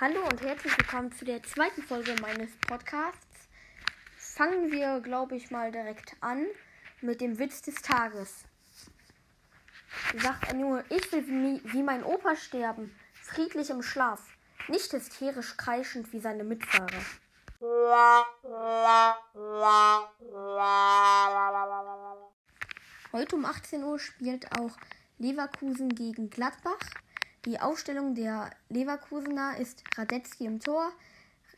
Hallo und herzlich willkommen zu der zweiten Folge meines Podcasts. Fangen wir, glaube ich, mal direkt an mit dem Witz des Tages. Sagt ein Junge, ich will wie, wie mein Opa sterben, friedlich im Schlaf, nicht hysterisch kreischend wie seine Mitfahrer. Heute um 18 Uhr spielt auch Leverkusen gegen Gladbach. Die Aufstellung der Leverkusener ist Radetzky im Tor,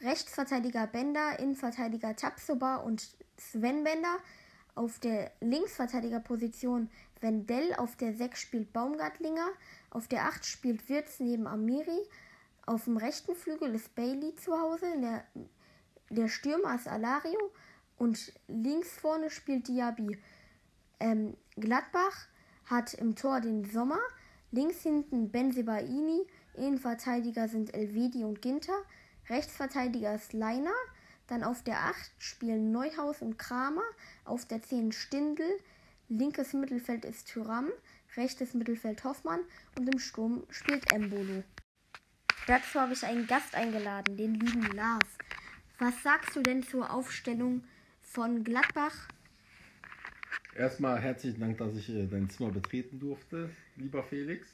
Rechtsverteidiger Bender, Innenverteidiger Tapsoba und Sven Bender. Auf der Linksverteidigerposition Wendell, auf der 6 spielt Baumgartlinger, auf der 8 spielt Wirtz neben Amiri, auf dem rechten Flügel ist Bailey zu Hause, der, der Stürmer ist Alario und links vorne spielt Diaby. Ähm, Gladbach hat im Tor den Sommer, Links hinten Benzebaini, Innenverteidiger sind Elvedi und Ginter, Rechtsverteidiger ist Leiner, dann auf der 8 spielen Neuhaus und Kramer, auf der 10 Stindl, linkes Mittelfeld ist Tyram, rechtes Mittelfeld Hoffmann und im Sturm spielt Embolo. Dazu habe ich einen Gast eingeladen, den lieben Lars. Was sagst du denn zur Aufstellung von Gladbach? Erstmal herzlichen Dank, dass ich äh, dein Zimmer betreten durfte, lieber Felix.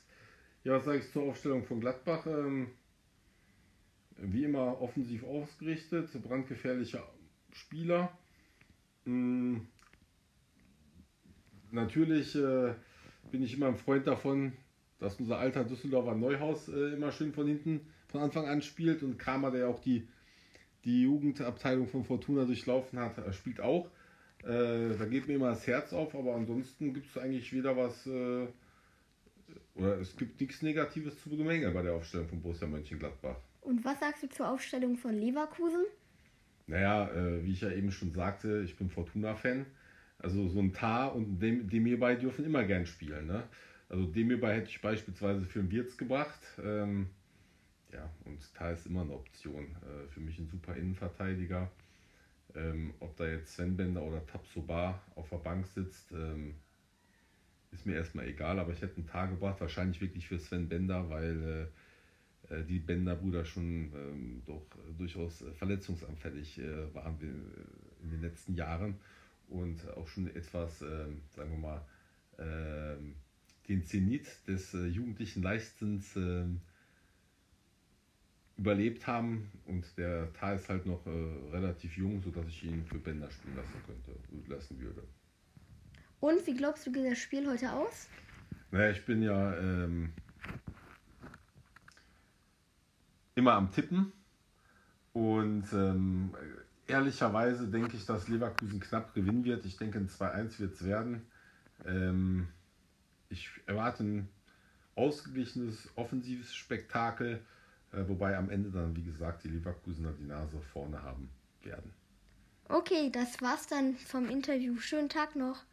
Ja, was sage ich zur Aufstellung von Gladbach? Ähm, wie immer offensiv ausgerichtet, brandgefährliche Spieler. Ähm, natürlich äh, bin ich immer ein Freund davon, dass unser alter Düsseldorfer Neuhaus äh, immer schön von hinten von Anfang an spielt und Kramer, der auch die, die Jugendabteilung von Fortuna durchlaufen hat, spielt auch. Äh, da geht mir immer das Herz auf, aber ansonsten gibt es eigentlich weder was, äh, oder es gibt nichts Negatives zu bemängeln bei der Aufstellung von Borussia Mönchengladbach. Und was sagst du zur Aufstellung von Leverkusen? Naja, äh, wie ich ja eben schon sagte, ich bin Fortuna-Fan. Also so ein Tar und dem, Demirbay dürfen immer gern spielen. Ne? Also Demirbay hätte ich beispielsweise für einen Wirtz gebracht. Ähm, ja, und Tar ist immer eine Option. Äh, für mich ein super Innenverteidiger. Ähm, ob da jetzt Sven Bender oder Tapsoba auf der Bank sitzt, ähm, ist mir erstmal egal, aber ich hätte einen Tag gebracht, wahrscheinlich wirklich für Sven Bender, weil äh, äh die Bender-Brüder schon ähm, doch durchaus verletzungsanfällig äh, waren in den letzten Jahren und auch schon etwas, äh, sagen wir mal, ähm, den Zenit des äh, jugendlichen Leichtsinns ähm, überlebt haben und der Tal ist halt noch äh, relativ jung, sodass ich ihn für Bender spielen lassen könnte, lassen würde. Und wie glaubst du, geht das Spiel heute aus? Naja, ich bin ja ähm, immer am Tippen und ähm, ehrlicherweise denke ich, dass Leverkusen knapp gewinnen wird. Ich denke, ein 2-1 wird es werden. Ähm, ich erwarte ein ausgeglichenes, offensives Spektakel wobei am Ende dann, wie gesagt, die Leverkusener die Nase vorne haben werden. Okay, das war's dann vom Interview. Schönen Tag noch.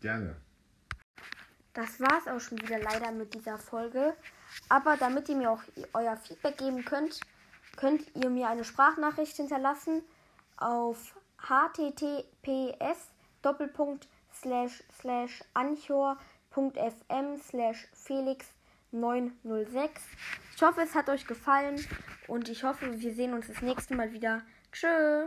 Gerne. Das war's auch schon wieder leider mit dieser Folge. Aber damit ihr mir auch euer Feedback geben könnt, könnt ihr mir eine Sprachnachricht hinterlassen auf https doppelpunkt slash slash anchor.fm slash felix 906. Ich hoffe, es hat euch gefallen und ich hoffe, wir sehen uns das nächste Mal wieder. Tschö.